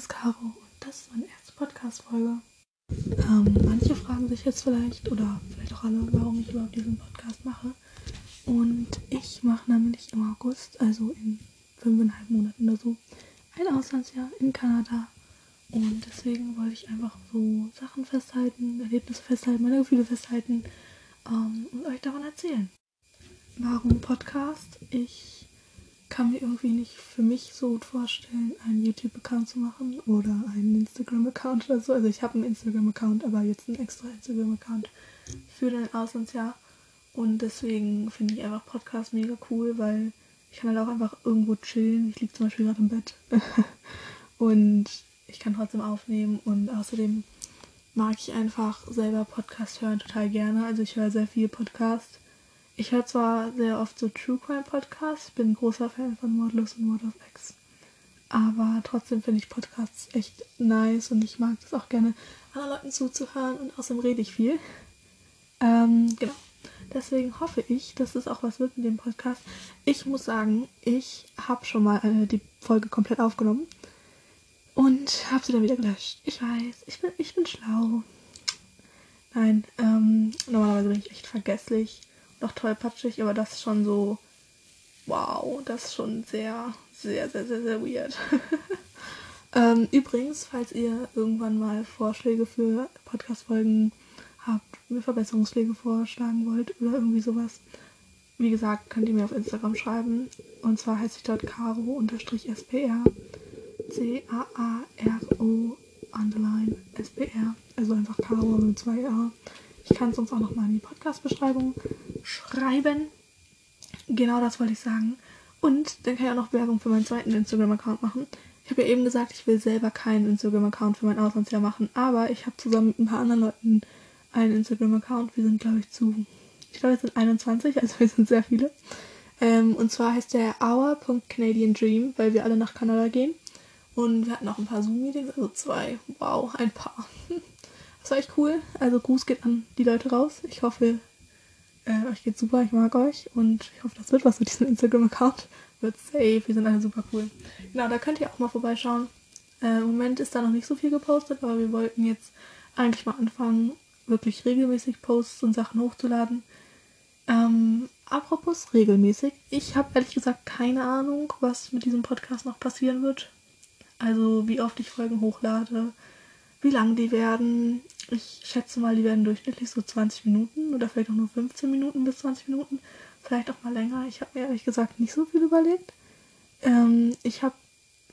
ist Caro und das ist meine erste Podcast-Folge. Ähm, manche fragen sich jetzt vielleicht, oder vielleicht auch alle, warum ich überhaupt diesen Podcast mache. Und ich mache nämlich im August, also in fünfeinhalb Monaten oder so, ein Auslandsjahr in Kanada. Und deswegen wollte ich einfach so Sachen festhalten, Erlebnisse festhalten, meine Gefühle festhalten ähm, und euch davon erzählen. Warum Podcast? Ich kann mir irgendwie nicht für mich so gut vorstellen, einen YouTube-Account zu machen oder einen Instagram-Account oder so. Also ich habe einen Instagram-Account, aber jetzt einen extra Instagram-Account für den Auslandsjahr. Und deswegen finde ich einfach Podcast mega cool, weil ich kann halt auch einfach irgendwo chillen. Ich liege zum Beispiel gerade im Bett und ich kann trotzdem aufnehmen und außerdem mag ich einfach selber Podcast hören total gerne. Also ich höre sehr viel Podcast ich höre zwar sehr oft so True Crime Podcasts, bin ein großer Fan von Mordless und Mord of X. Aber trotzdem finde ich Podcasts echt nice und ich mag das auch gerne, anderen Leuten zuzuhören und außerdem rede ich viel. Ähm, genau. Deswegen hoffe ich, dass es auch was wird mit dem Podcast. Ich muss sagen, ich habe schon mal äh, die Folge komplett aufgenommen und habe sie dann wieder gelöscht. Ich weiß, ich bin, ich bin schlau. Nein, ähm, normalerweise bin ich echt vergesslich noch tollpatschig, aber das ist schon so, wow, das ist schon sehr, sehr, sehr, sehr, sehr weird. ähm, übrigens, falls ihr irgendwann mal Vorschläge für Podcast-Folgen habt, mir Verbesserungsschläge vorschlagen wollt oder irgendwie sowas, wie gesagt, könnt ihr mir auf Instagram schreiben. Und zwar heiße ich dort caro-spr. C-A-A-R-O underline S-P-R. Also einfach Caro mit zwei A. Ich kann es uns auch nochmal in die Podcast-Beschreibung schreiben. Genau das wollte ich sagen. Und dann kann ich auch noch Werbung für meinen zweiten Instagram-Account machen. Ich habe ja eben gesagt, ich will selber keinen Instagram-Account für mein Auslandsjahr machen, aber ich habe zusammen mit ein paar anderen Leuten einen Instagram-Account. Wir sind, glaube ich, zu. Ich glaube, wir sind 21, also wir sind sehr viele. Ähm, und zwar heißt der Hour.CanadianDream, weil wir alle nach Kanada gehen. Und wir hatten auch ein paar Zoom-Meetings, also zwei. Wow, ein paar. Das war echt cool. Also Gruß geht an die Leute raus. Ich hoffe, äh, euch geht's super, ich mag euch und ich hoffe, das wird was mit diesem Instagram-Account. Wird safe, wir sind alle super cool. Genau, da könnt ihr auch mal vorbeischauen. Äh, Im Moment ist da noch nicht so viel gepostet, aber wir wollten jetzt eigentlich mal anfangen, wirklich regelmäßig Posts und Sachen hochzuladen. Ähm, apropos regelmäßig, ich habe ehrlich gesagt keine Ahnung, was mit diesem Podcast noch passieren wird. Also wie oft ich Folgen hochlade, wie lang die werden. Ich schätze mal, die werden durchschnittlich so 20 Minuten oder vielleicht auch nur 15 Minuten bis 20 Minuten. Vielleicht auch mal länger. Ich habe mir ehrlich gesagt nicht so viel überlegt. Ähm, ich habe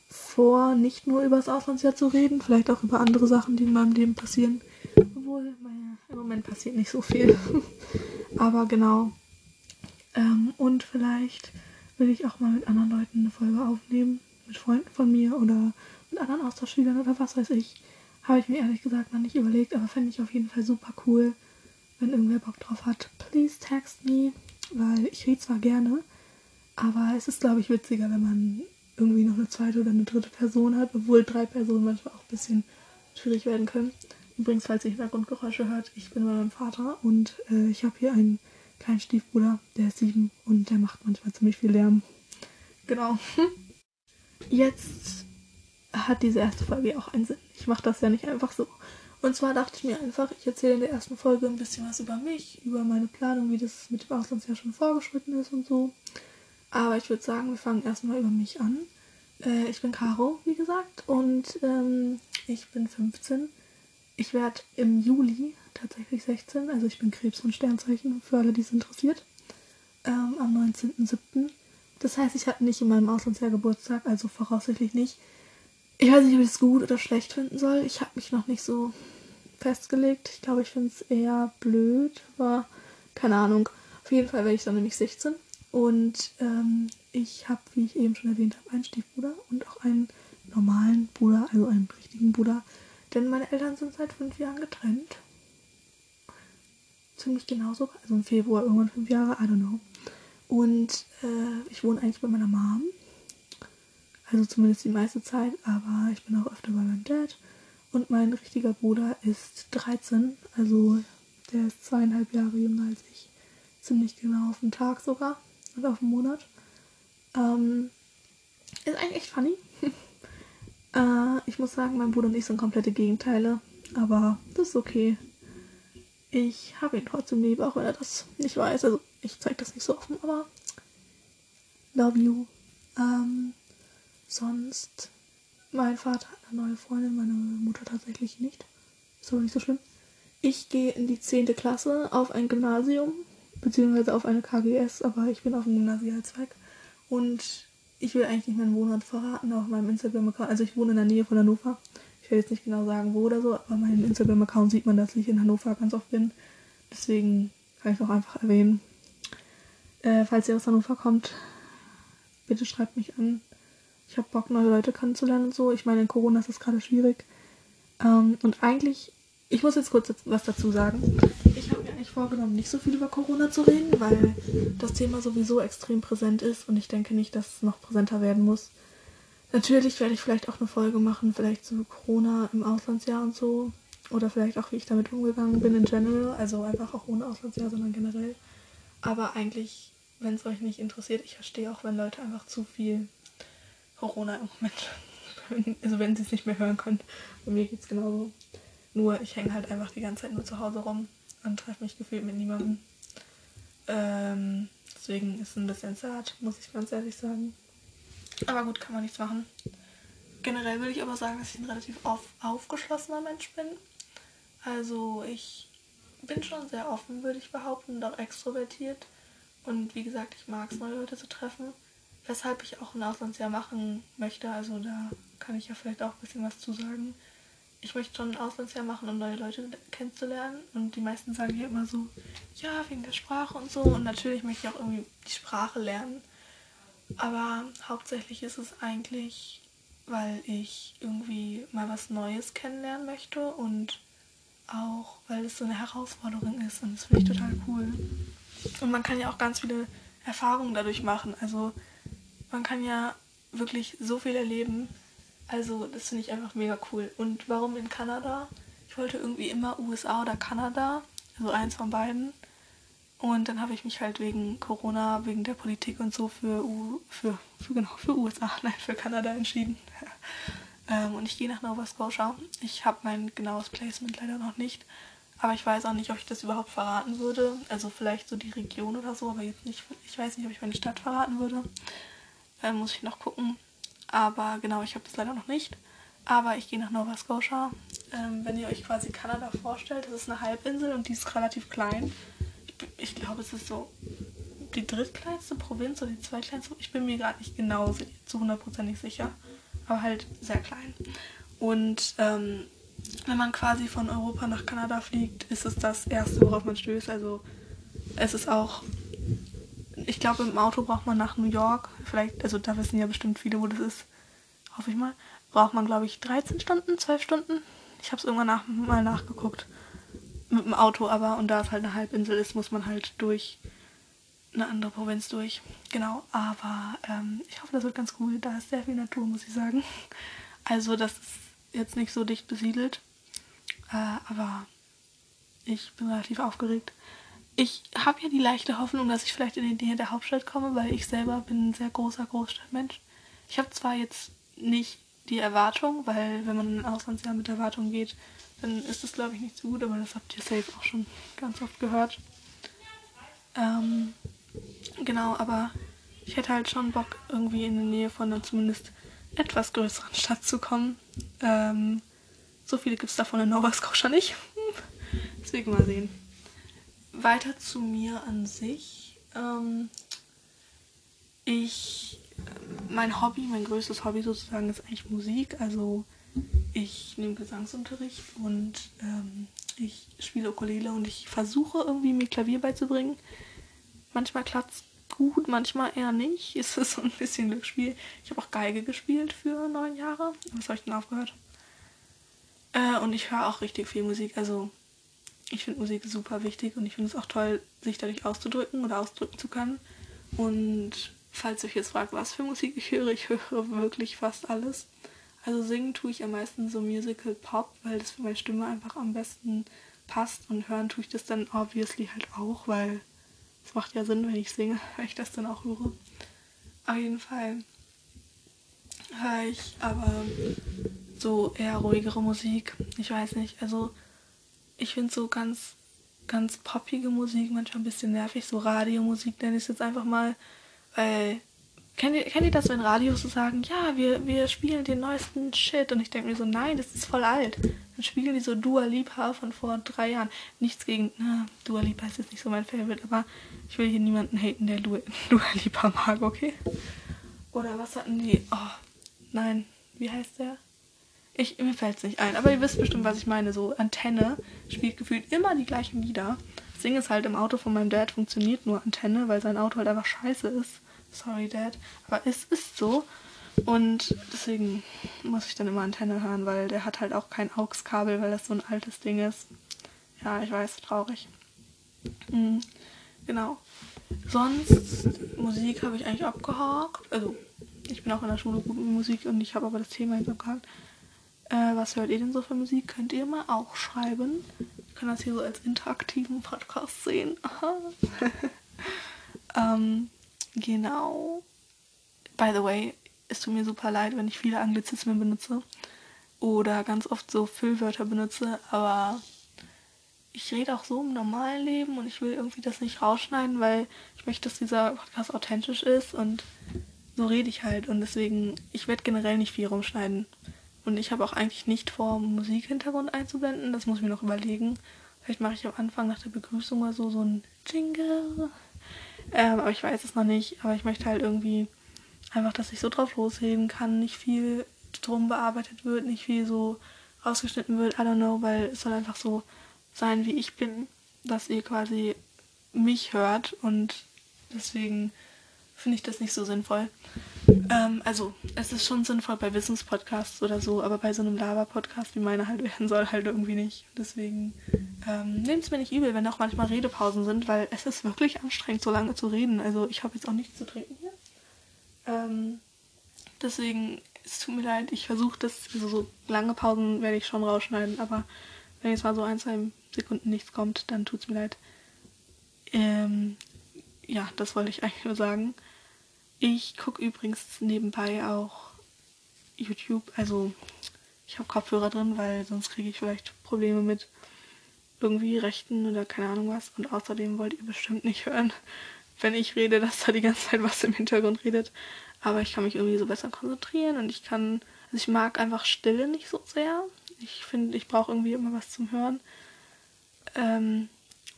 vor, nicht nur über das Auslandsjahr zu reden, vielleicht auch über andere Sachen, die in meinem Leben passieren. Obwohl, naja, im Moment passiert nicht so viel. Aber genau. Ähm, und vielleicht will ich auch mal mit anderen Leuten eine Folge aufnehmen. Mit Freunden von mir oder mit anderen Austauschschülern oder was weiß ich. Habe ich mir ehrlich gesagt noch nicht überlegt, aber fände ich auf jeden Fall super cool, wenn irgendwer Bock drauf hat. Please text me, weil ich rede zwar gerne, aber es ist, glaube ich, witziger, wenn man irgendwie noch eine zweite oder eine dritte Person hat, obwohl drei Personen manchmal auch ein bisschen schwierig werden können. Übrigens, falls ihr Hintergrundgeräusche hört, ich bin bei meinem Vater und äh, ich habe hier einen kleinen Stiefbruder, der ist sieben und der macht manchmal ziemlich viel Lärm. Genau. Jetzt hat diese erste Folge auch einen Sinn. Ich mache das ja nicht einfach so. Und zwar dachte ich mir einfach, ich erzähle in der ersten Folge ein bisschen was über mich, über meine Planung, wie das mit dem Auslandsjahr schon vorgeschritten ist und so. Aber ich würde sagen, wir fangen erstmal über mich an. Äh, ich bin Caro, wie gesagt, und ähm, ich bin 15. Ich werde im Juli tatsächlich 16, also ich bin Krebs und Sternzeichen, für alle, die es interessiert. Ähm, am 19.07. Das heißt, ich hatte nicht in meinem Auslandsjahr Geburtstag, also voraussichtlich nicht. Ich weiß nicht, ob ich es gut oder schlecht finden soll. Ich habe mich noch nicht so festgelegt. Ich glaube, ich finde es eher blöd, aber keine Ahnung. Auf jeden Fall werde ich dann nämlich 16. Und ähm, ich habe, wie ich eben schon erwähnt habe, einen Stiefbruder und auch einen normalen Bruder, also einen richtigen Bruder. Denn meine Eltern sind seit fünf Jahren getrennt. Ziemlich genau so. Also im Februar irgendwann fünf Jahre, I don't know. Und äh, ich wohne eigentlich bei meiner Mom. Also zumindest die meiste Zeit, aber ich bin auch öfter bei meinem Dad. Und mein richtiger Bruder ist 13, also der ist zweieinhalb Jahre jünger als ich. Ziemlich genau auf den Tag sogar und auf den Monat. Ähm, ist eigentlich echt funny. Äh, ich muss sagen, mein Bruder und ich sind komplette Gegenteile. Aber das ist okay. Ich habe ihn trotzdem lieb, auch wenn er das nicht weiß. Also ich zeige das nicht so offen, aber love you. Ähm, sonst, mein Vater hat eine neue Freundin, meine Mutter tatsächlich nicht. Ist aber nicht so schlimm. Ich gehe in die 10. Klasse auf ein Gymnasium, beziehungsweise auf eine KGS, aber ich bin auf dem Gymnasialzweig. Und ich will eigentlich nicht meinen Wohnort verraten auf meinem Instagram-Account. Also ich wohne in der Nähe von Hannover. Ich will jetzt nicht genau sagen, wo oder so, aber meinem Instagram-Account sieht man, dass ich in Hannover ganz oft bin. Deswegen kann ich es auch einfach erwähnen. Äh, falls ihr aus Hannover kommt, bitte schreibt mich an. Ich habe Bock, neue Leute kennenzulernen und so. Ich meine, in Corona ist das gerade schwierig. Ähm, und eigentlich, ich muss jetzt kurz was dazu sagen. Ich habe mir eigentlich vorgenommen, nicht so viel über Corona zu reden, weil das Thema sowieso extrem präsent ist und ich denke nicht, dass es noch präsenter werden muss. Natürlich werde ich vielleicht auch eine Folge machen, vielleicht zu Corona im Auslandsjahr und so. Oder vielleicht auch, wie ich damit umgegangen bin in general. Also einfach auch ohne Auslandsjahr, sondern generell. Aber eigentlich, wenn es euch nicht interessiert, ich verstehe auch, wenn Leute einfach zu viel Corona im Moment. Also wenn sie es nicht mehr hören können. Bei mir geht es genauso. Nur ich hänge halt einfach die ganze Zeit nur zu Hause rum und treffe mich gefühlt mit niemandem. Ähm, deswegen ist es ein bisschen sad, muss ich ganz ehrlich sagen. Aber gut, kann man nichts machen. Generell würde ich aber sagen, dass ich ein relativ auf, aufgeschlossener Mensch bin. Also ich bin schon sehr offen, würde ich behaupten, und auch extrovertiert. Und wie gesagt, ich mag es, neue Leute zu treffen. Weshalb ich auch ein Auslandsjahr machen möchte. Also da kann ich ja vielleicht auch ein bisschen was zu sagen. Ich möchte schon ein Auslandsjahr machen, um neue Leute kennenzulernen. Und die meisten sagen hier immer so, ja, wegen der Sprache und so. Und natürlich möchte ich auch irgendwie die Sprache lernen. Aber hauptsächlich ist es eigentlich, weil ich irgendwie mal was Neues kennenlernen möchte und auch, weil es so eine Herausforderung ist und das finde ich total cool. Und man kann ja auch ganz viele Erfahrungen dadurch machen. Also man kann ja wirklich so viel erleben. Also das finde ich einfach mega cool. Und warum in Kanada? Ich wollte irgendwie immer USA oder Kanada, also eins von beiden. Und dann habe ich mich halt wegen Corona, wegen der Politik und so für, U für, für, genau, für USA, nein, für Kanada entschieden. ähm, und ich gehe nach Nova Scotia. Ich habe mein genaues Placement leider noch nicht. Aber ich weiß auch nicht, ob ich das überhaupt verraten würde. Also vielleicht so die Region oder so, aber jetzt nicht. Ich weiß nicht, ob ich meine Stadt verraten würde. Ähm, muss ich noch gucken. Aber genau, ich habe das leider noch nicht. Aber ich gehe nach Nova Scotia. Ähm, wenn ihr euch quasi Kanada vorstellt, das ist eine Halbinsel und die ist relativ klein ich glaube, es ist so die drittkleinste Provinz oder die zweitkleinste. Ich bin mir gerade nicht genau zu hundertprozentig sicher, aber halt sehr klein. Und ähm, wenn man quasi von Europa nach Kanada fliegt, ist es das erste, worauf man stößt. Also es ist auch, ich glaube, im Auto braucht man nach New York, vielleicht, also da wissen ja bestimmt viele, wo das ist, hoffe ich mal, braucht man, glaube ich, 13 Stunden, 12 Stunden. Ich habe es irgendwann nach, mal nachgeguckt mit dem Auto aber und da es halt eine Halbinsel ist, muss man halt durch eine andere Provinz durch. Genau, aber ähm, ich hoffe, das wird ganz cool. Da ist sehr viel Natur, muss ich sagen. Also das ist jetzt nicht so dicht besiedelt, äh, aber ich bin relativ aufgeregt. Ich habe ja die leichte Hoffnung, dass ich vielleicht in die Nähe der Hauptstadt komme, weil ich selber bin ein sehr großer Großstadtmensch. Ich habe zwar jetzt nicht die Erwartung, weil wenn man in ein Auslandsjahr mit Erwartung geht, dann ist das glaube ich nicht so gut, aber das habt ihr safe auch schon ganz oft gehört. Ähm, genau, aber ich hätte halt schon Bock, irgendwie in der Nähe von einer zumindest etwas größeren Stadt zu kommen. Ähm, so viele gibt es davon in Nova Scotia nicht. Deswegen mal sehen. Weiter zu mir an sich. Ähm, ich, mein Hobby, mein größtes Hobby sozusagen ist eigentlich Musik. Also ich nehme Gesangsunterricht und ähm, ich spiele Ukulele und ich versuche irgendwie mir Klavier beizubringen. Manchmal klappt es gut, manchmal eher nicht. Es ist so ein bisschen Glücksspiel. Ich habe auch Geige gespielt für neun Jahre. Was habe ich denn aufgehört? Äh, und ich höre auch richtig viel Musik. Also ich finde Musik super wichtig und ich finde es auch toll, sich dadurch auszudrücken oder ausdrücken zu können. Und falls ihr euch jetzt fragt, was für Musik ich höre, ich höre wirklich fast alles. Also singen tue ich am meisten so Musical Pop, weil das für meine Stimme einfach am besten passt. Und hören tue ich das dann obviously halt auch, weil es macht ja Sinn, wenn ich singe, weil ich das dann auch höre. Auf jeden Fall höre ich aber so eher ruhigere Musik. Ich weiß nicht, also ich finde so ganz, ganz poppige Musik manchmal ein bisschen nervig, so Radiomusik nenne ich es jetzt einfach mal, weil Kennt ihr, kennt ihr das, wenn Radios so sagen, ja, wir, wir spielen den neuesten Shit? Und ich denke mir so, nein, das ist voll alt. Dann spielen die so Dua Lipa von vor drei Jahren. Nichts gegen, na, Dua Lipa ist jetzt nicht so mein Favorite, aber ich will hier niemanden haten, der Dua, Dua Lipa mag, okay? Oder was hatten die? Oh, nein, wie heißt der? Ich, mir fällt es nicht ein, aber ihr wisst bestimmt, was ich meine. So, Antenne spielt gefühlt immer die gleichen Lieder. Das Ding ist halt, im Auto von meinem Dad funktioniert nur Antenne, weil sein Auto halt einfach scheiße ist. Sorry, Dad. Aber es ist so. Und deswegen muss ich dann immer Antenne hören, weil der hat halt auch kein AUX-Kabel, weil das so ein altes Ding ist. Ja, ich weiß, traurig. Mhm, genau. Sonst, Musik habe ich eigentlich abgehakt. Also, ich bin auch in der Schule gut mit Musik und ich habe aber das Thema jetzt abgehakt. Äh, was hört ihr denn so für Musik? Könnt ihr mal auch schreiben. Ich kann das hier so als interaktiven Podcast sehen. ähm, Genau. By the way, es tut mir super leid, wenn ich viele Anglizismen benutze oder ganz oft so Füllwörter benutze, aber ich rede auch so im normalen Leben und ich will irgendwie das nicht rausschneiden, weil ich möchte, dass dieser Podcast authentisch ist und so rede ich halt und deswegen, ich werde generell nicht viel rumschneiden. Und ich habe auch eigentlich nicht vor, Musikhintergrund einzublenden, das muss ich mir noch überlegen. Vielleicht mache ich am Anfang nach der Begrüßung mal so, so ein Jingle ähm, aber ich weiß es noch nicht. Aber ich möchte halt irgendwie einfach, dass ich so drauf losreden kann, nicht viel drum bearbeitet wird, nicht viel so rausgeschnitten wird, I don't know, weil es soll einfach so sein, wie ich bin, dass ihr quasi mich hört und deswegen finde ich das nicht so sinnvoll. Ähm, also, es ist schon sinnvoll bei Wissenspodcasts oder so, aber bei so einem Lava-Podcast, wie meiner halt werden soll, halt irgendwie nicht. Deswegen ähm, nehmt es mir nicht übel, wenn auch manchmal Redepausen sind, weil es ist wirklich anstrengend, so lange zu reden. Also, ich habe jetzt auch nichts zu trinken hier. Ähm, deswegen, es tut mir leid, ich versuche das, also so lange Pausen werde ich schon rausschneiden, aber wenn jetzt mal so ein, zwei Sekunden nichts kommt, dann tut es mir leid. Ähm, ja, das wollte ich eigentlich nur sagen. Ich gucke übrigens nebenbei auch YouTube. Also ich habe Kopfhörer drin, weil sonst kriege ich vielleicht Probleme mit irgendwie Rechten oder keine Ahnung was. Und außerdem wollt ihr bestimmt nicht hören, wenn ich rede, dass da die ganze Zeit was im Hintergrund redet. Aber ich kann mich irgendwie so besser konzentrieren und ich kann, also ich mag einfach Stille nicht so sehr. Ich finde, ich brauche irgendwie immer was zum Hören. Ähm,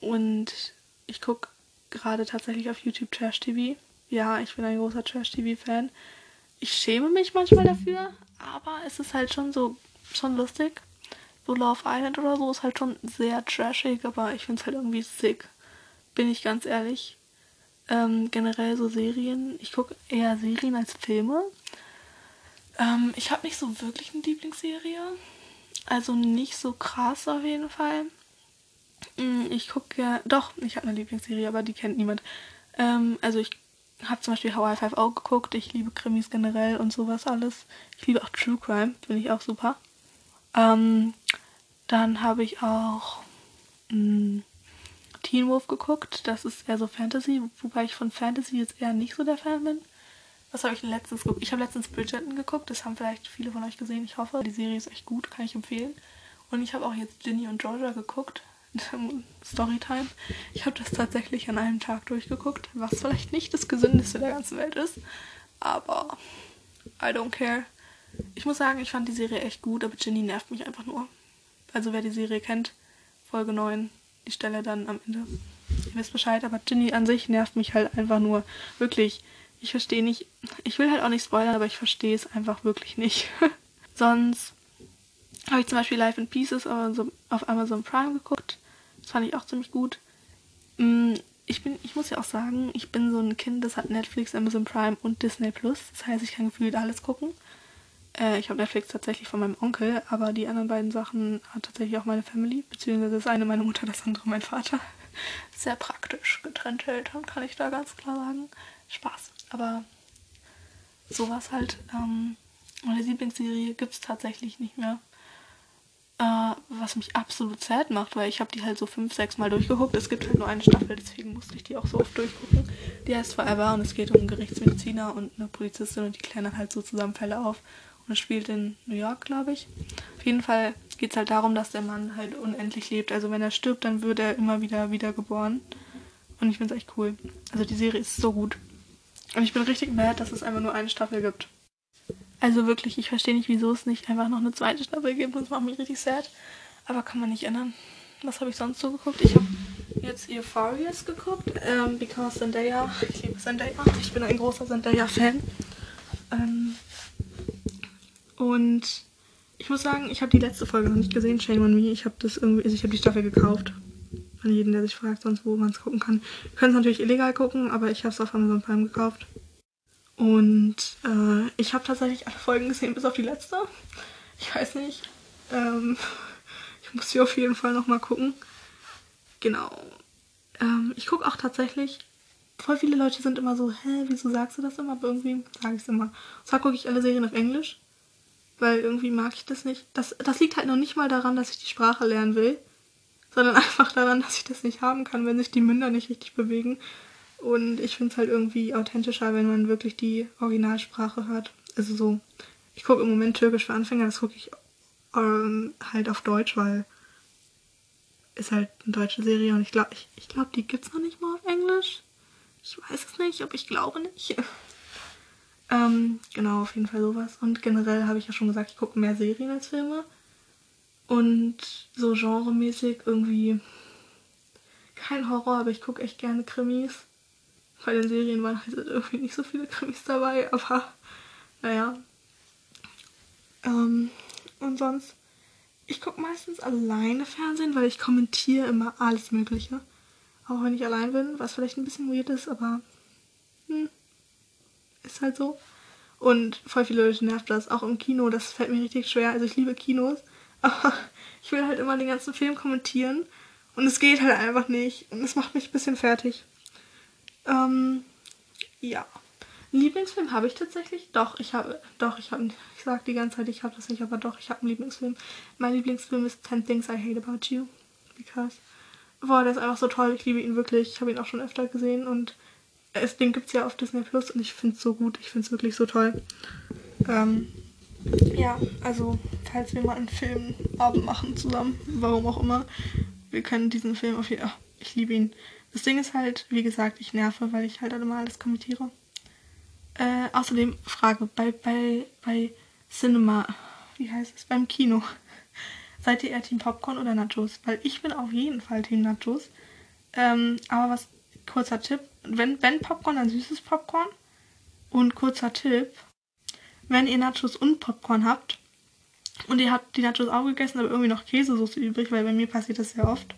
und ich gucke gerade tatsächlich auf YouTube Trash TV ja, ich bin ein großer Trash-TV-Fan. Ich schäme mich manchmal dafür, aber es ist halt schon so, schon lustig. So Love Island oder so ist halt schon sehr trashig, aber ich finde es halt irgendwie sick. Bin ich ganz ehrlich. Ähm, generell so Serien. Ich gucke eher Serien als Filme. Ähm, ich habe nicht so wirklich eine Lieblingsserie. Also nicht so krass auf jeden Fall. Mm, ich gucke ja. Doch, ich habe eine Lieblingsserie, aber die kennt niemand. Ähm, also ich habe zum Beispiel Hawaii 5 auch geguckt. Ich liebe Krimis generell und sowas alles. Ich liebe auch True Crime, finde ich auch super. Ähm, dann habe ich auch mh, hm, Teen Wolf geguckt. Das ist eher so Fantasy, wobei ich von Fantasy jetzt eher nicht so der Fan bin. Was habe ich letztens geguckt? Ich habe letztens Bridgerton geguckt. Das haben vielleicht viele von euch gesehen. Ich hoffe, die Serie ist echt gut, kann ich empfehlen. Und ich habe auch jetzt Ginny und Georgia geguckt. Storytime. Ich habe das tatsächlich an einem Tag durchgeguckt, was vielleicht nicht das gesündeste der ganzen Welt ist, aber I don't care. Ich muss sagen, ich fand die Serie echt gut, aber Ginny nervt mich einfach nur. Also wer die Serie kennt, Folge 9, die Stelle dann am Ende. Ihr wisst Bescheid, aber Ginny an sich nervt mich halt einfach nur. Wirklich, ich verstehe nicht. Ich will halt auch nicht spoilern, aber ich verstehe es einfach wirklich nicht. Sonst habe ich zum Beispiel Life in Pieces auf Amazon Prime geguckt. Das fand ich auch ziemlich gut. Mm, ich, bin, ich muss ja auch sagen, ich bin so ein Kind, das hat Netflix, Amazon Prime und Disney Plus. Das heißt, ich kann gefühlt alles gucken. Äh, ich habe Netflix tatsächlich von meinem Onkel, aber die anderen beiden Sachen hat tatsächlich auch meine Family, beziehungsweise das eine meine Mutter, das andere mein Vater. Sehr praktisch. Getrennte Eltern, kann ich da ganz klar sagen. Spaß. Aber sowas halt. Ähm, meine Lieblingsserie gibt es tatsächlich nicht mehr. Äh, was mich absolut sad macht, weil ich habe die halt so fünf, sechs Mal durchgeguckt. Es gibt halt nur eine Staffel, deswegen musste ich die auch so oft durchgucken. Die heißt Forever und es geht um einen Gerichtsmediziner und eine Polizistin und die klären halt so Zusammenfälle auf. Und es spielt in New York, glaube ich. Auf jeden Fall geht es halt darum, dass der Mann halt unendlich lebt. Also wenn er stirbt, dann wird er immer wieder wiedergeboren. Und ich finde es echt cool. Also die Serie ist so gut. Und ich bin richtig mad, dass es einfach nur eine Staffel gibt. Also wirklich, ich verstehe nicht, wieso es nicht einfach noch eine zweite Staffel gibt. Das macht mich richtig sad. Aber kann man nicht ändern. Was habe ich sonst so geguckt? Ich habe jetzt Euphorious geguckt. Ähm, because Zendaya. Ich liebe Zendaya. Ich bin ein großer Zendaya-Fan. Ähm, und ich muss sagen, ich habe die letzte Folge noch nicht gesehen, Shame on Me. Ich habe das irgendwie, also ich die Staffel gekauft. An jeden, der sich fragt, sonst wo man es gucken kann. Können es natürlich illegal gucken, aber ich habe es auf Amazon Prime gekauft. Und äh, ich habe tatsächlich alle Folgen gesehen, bis auf die letzte. Ich weiß nicht. Ähm, ich muss sie auf jeden Fall nochmal gucken. Genau. Ähm, ich gucke auch tatsächlich. Voll viele Leute sind immer so, hä, wieso sagst du das immer? Aber irgendwie sage ich es immer. Und zwar gucke ich alle Serien auf Englisch. Weil irgendwie mag ich das nicht. Das, das liegt halt noch nicht mal daran, dass ich die Sprache lernen will. Sondern einfach daran, dass ich das nicht haben kann, wenn sich die Münder nicht richtig bewegen. Und ich finde es halt irgendwie authentischer, wenn man wirklich die Originalsprache hört. Also so, ich gucke im Moment Türkisch für Anfänger, das gucke ich ähm, halt auf Deutsch, weil ist halt eine deutsche Serie und ich glaube, ich, ich glaube, die gibt es noch nicht mal auf Englisch. Ich weiß es nicht, aber ich glaube nicht. ähm, genau, auf jeden Fall sowas. Und generell habe ich ja schon gesagt, ich gucke mehr Serien als Filme. Und so genremäßig irgendwie kein Horror, aber ich gucke echt gerne Krimis. Bei den Serien waren halt irgendwie nicht so viele Krimis dabei, aber naja. Ähm, und sonst, ich gucke meistens alleine Fernsehen, weil ich kommentiere immer alles Mögliche. Auch wenn ich allein bin, was vielleicht ein bisschen weird ist, aber hm, ist halt so. Und voll viele Leute nervt das. Auch im Kino, das fällt mir richtig schwer. Also ich liebe Kinos, aber ich will halt immer den ganzen Film kommentieren. Und es geht halt einfach nicht. Und es macht mich ein bisschen fertig. Ähm, ja. Lieblingsfilm habe ich tatsächlich. Doch, ich habe, doch, ich habe, ich sage die ganze Zeit, ich habe das nicht, aber doch, ich habe einen Lieblingsfilm. Mein Lieblingsfilm ist 10 Things I Hate About You. Because, boah, der ist einfach so toll. Ich liebe ihn wirklich. Ich habe ihn auch schon öfter gesehen und es, den gibt es ja auf Disney Plus und ich finde es so gut. Ich finde es wirklich so toll. Ähm, ja, also, falls wir mal einen Filmabend machen zusammen, warum auch immer, wir können diesen Film auf jeden Fall. Ich liebe ihn. Das Ding ist halt, wie gesagt, ich nerve, weil ich halt immer alles kommentiere. Äh, außerdem Frage, bei, bei, bei Cinema, wie heißt es, beim Kino, seid ihr eher Team Popcorn oder Nachos? Weil ich bin auf jeden Fall Team Nachos. Ähm, aber was, kurzer Tipp, wenn, wenn Popcorn, dann süßes Popcorn. Und kurzer Tipp, wenn ihr Nachos und Popcorn habt und ihr habt die Nachos auch gegessen, aber irgendwie noch Käsesoße übrig, weil bei mir passiert das sehr oft,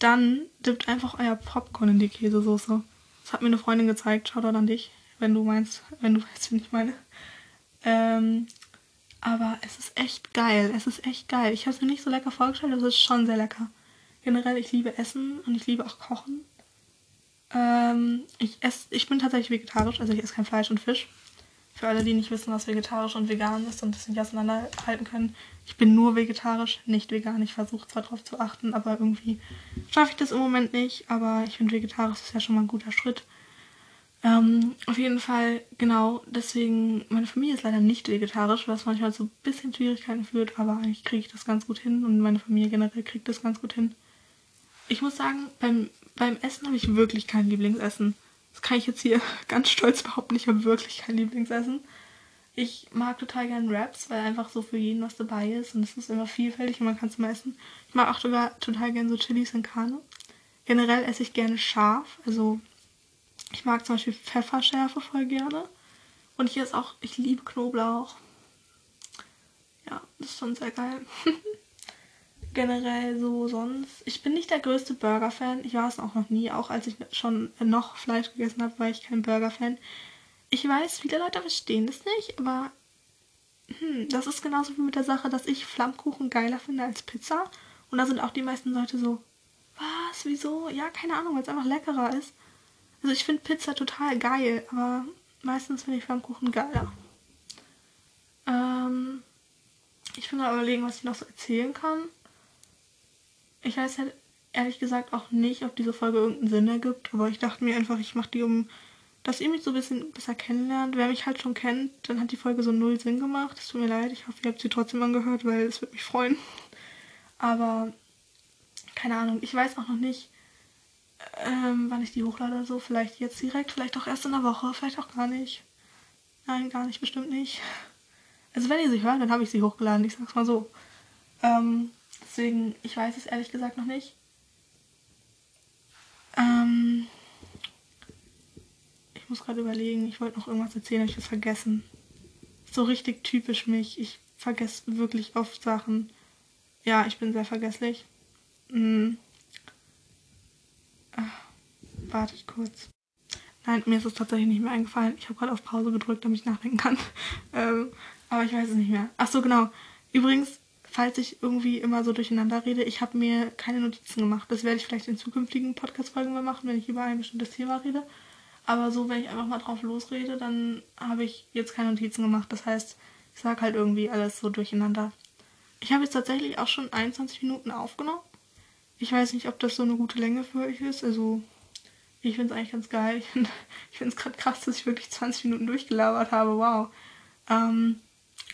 dann dippt einfach euer Popcorn in die Käsesoße. Das hat mir eine Freundin gezeigt. Schaut an dich, wenn du meinst, wenn du weißt, wie ich meine. Ähm, aber es ist echt geil. Es ist echt geil. Ich habe es mir nicht so lecker vorgestellt, aber es ist schon sehr lecker. Generell, ich liebe Essen und ich liebe auch Kochen. Ähm, ich, esse, ich bin tatsächlich vegetarisch, also ich esse kein Fleisch und Fisch. Für alle, die nicht wissen, was vegetarisch und vegan ist und das nicht auseinanderhalten können. Ich bin nur vegetarisch, nicht vegan. Ich versuche zwar darauf zu achten, aber irgendwie schaffe ich das im Moment nicht. Aber ich finde, vegetarisch ist ja schon mal ein guter Schritt. Ähm, auf jeden Fall, genau, deswegen, meine Familie ist leider nicht vegetarisch, was manchmal zu ein bisschen Schwierigkeiten führt, aber eigentlich kriege ich das ganz gut hin und meine Familie generell kriegt das ganz gut hin. Ich muss sagen, beim, beim Essen habe ich wirklich kein Lieblingsessen. Das kann ich jetzt hier ganz stolz behaupten, ich habe wirklich kein Lieblingsessen. Ich mag total gern Wraps, weil einfach so für jeden was dabei ist und es ist immer vielfältig und man kann es immer essen. Ich mag auch sogar total gern so Chilis in Karne. Generell esse ich gerne scharf, also ich mag zum Beispiel Pfefferschärfe voll gerne. Und ich esse auch, ich liebe Knoblauch. Ja, das ist schon sehr geil. Generell so sonst. Ich bin nicht der größte Burger-Fan. Ich war es auch noch nie. Auch als ich schon noch Fleisch gegessen habe, war ich kein Burger-Fan. Ich weiß, viele Leute verstehen das nicht, aber hm, das ist genauso wie mit der Sache, dass ich Flammkuchen geiler finde als Pizza. Und da sind auch die meisten Leute so, was, wieso? Ja, keine Ahnung, weil es einfach leckerer ist. Also ich finde Pizza total geil, aber meistens finde ich Flammkuchen geiler. Ähm, ich bin mal überlegen, was ich noch so erzählen kann. Ich weiß halt ehrlich gesagt auch nicht, ob diese Folge irgendeinen Sinn ergibt, aber ich dachte mir einfach, ich mache die, um dass ihr mich so ein bisschen besser kennenlernt. Wer mich halt schon kennt, dann hat die Folge so null Sinn gemacht. Es tut mir leid, ich hoffe, ihr habt sie trotzdem angehört, weil es würde mich freuen. Aber keine Ahnung, ich weiß auch noch nicht, ähm, wann ich die hochlade oder so. Vielleicht jetzt direkt, vielleicht auch erst in der Woche, vielleicht auch gar nicht. Nein, gar nicht, bestimmt nicht. Also wenn ihr sie hört, dann habe ich sie hochgeladen, ich sag's mal so. Ähm, deswegen, ich weiß es ehrlich gesagt noch nicht. Ähm, ich muss gerade überlegen, ich wollte noch irgendwas erzählen, habe ich es vergessen. So richtig typisch mich. Ich vergesse wirklich oft Sachen. Ja, ich bin sehr vergesslich. Hm. Ach, wartet kurz. Nein, mir ist es tatsächlich nicht mehr eingefallen. Ich habe gerade auf Pause gedrückt, damit ich nachdenken kann. ähm, aber ich weiß es nicht mehr. Ach so, genau. Übrigens, falls ich irgendwie immer so durcheinander rede, ich habe mir keine Notizen gemacht. Das werde ich vielleicht in zukünftigen Podcast-Folgen mal machen, wenn ich über ein bestimmtes Thema rede. Aber so, wenn ich einfach mal drauf losrede, dann habe ich jetzt keine Notizen gemacht. Das heißt, ich sage halt irgendwie alles so durcheinander. Ich habe jetzt tatsächlich auch schon 21 Minuten aufgenommen. Ich weiß nicht, ob das so eine gute Länge für euch ist. Also, ich finde es eigentlich ganz geil. Ich finde es gerade krass, dass ich wirklich 20 Minuten durchgelabert habe. Wow. Ähm,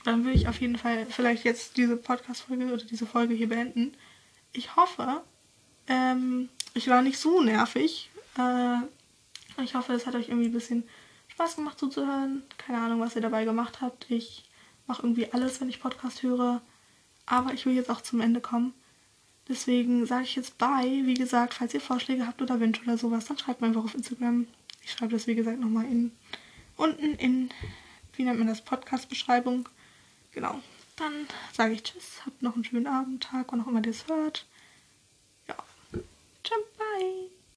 dann würde ich auf jeden Fall vielleicht jetzt diese Podcast-Folge oder diese Folge hier beenden. Ich hoffe, ähm, ich war nicht so nervig. Äh, ich hoffe, es hat euch irgendwie ein bisschen Spaß gemacht zuzuhören. Keine Ahnung, was ihr dabei gemacht habt. Ich mache irgendwie alles, wenn ich Podcast höre. Aber ich will jetzt auch zum Ende kommen. Deswegen sage ich jetzt bye. Wie gesagt, falls ihr Vorschläge habt oder Wünsche oder sowas, dann schreibt mir einfach auf Instagram. Ich schreibe das, wie gesagt, nochmal in unten in, wie nennt man das, Podcast-Beschreibung. Genau. Dann sage ich Tschüss, habt noch einen schönen Abend, Tag, wann auch immer ihr es hört.